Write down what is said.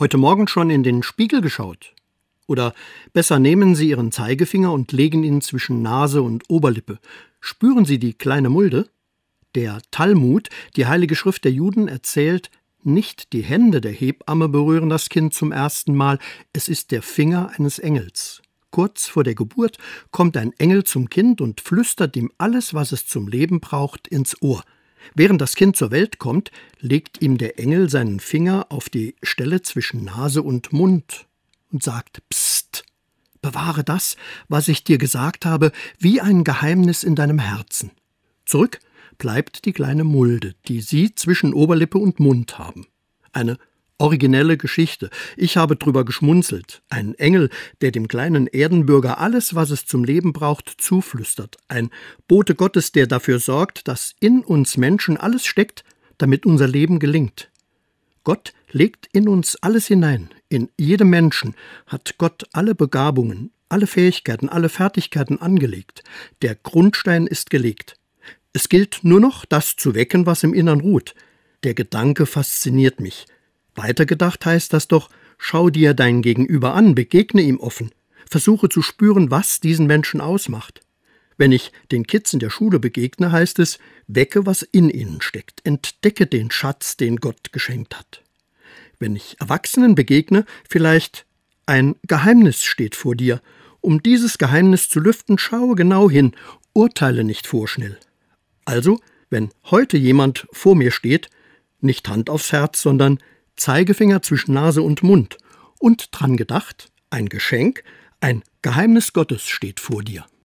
Heute Morgen schon in den Spiegel geschaut? Oder besser nehmen Sie Ihren Zeigefinger und legen ihn zwischen Nase und Oberlippe. Spüren Sie die kleine Mulde? Der Talmud, die heilige Schrift der Juden, erzählt, nicht die Hände der Hebamme berühren das Kind zum ersten Mal, es ist der Finger eines Engels. Kurz vor der Geburt kommt ein Engel zum Kind und flüstert ihm alles, was es zum Leben braucht, ins Ohr. Während das Kind zur Welt kommt, legt ihm der Engel seinen Finger auf die Stelle zwischen Nase und Mund und sagt Psst, bewahre das, was ich dir gesagt habe, wie ein Geheimnis in deinem Herzen. Zurück bleibt die kleine Mulde, die sie zwischen Oberlippe und Mund haben. Eine originelle Geschichte. Ich habe drüber geschmunzelt. Ein Engel, der dem kleinen Erdenbürger alles, was es zum Leben braucht, zuflüstert. Ein Bote Gottes, der dafür sorgt, dass in uns Menschen alles steckt, damit unser Leben gelingt. Gott legt in uns alles hinein. In jedem Menschen hat Gott alle Begabungen, alle Fähigkeiten, alle Fertigkeiten angelegt. Der Grundstein ist gelegt. Es gilt nur noch, das zu wecken, was im Innern ruht. Der Gedanke fasziniert mich. Weitergedacht heißt das doch, schau dir dein Gegenüber an, begegne ihm offen, versuche zu spüren, was diesen Menschen ausmacht. Wenn ich den Kids in der Schule begegne, heißt es, wecke, was in ihnen steckt, entdecke den Schatz, den Gott geschenkt hat. Wenn ich Erwachsenen begegne, vielleicht ein Geheimnis steht vor dir. Um dieses Geheimnis zu lüften, schaue genau hin, urteile nicht vorschnell. Also, wenn heute jemand vor mir steht, nicht Hand aufs Herz, sondern Zeigefinger zwischen Nase und Mund und dran gedacht, ein Geschenk, ein Geheimnis Gottes steht vor dir.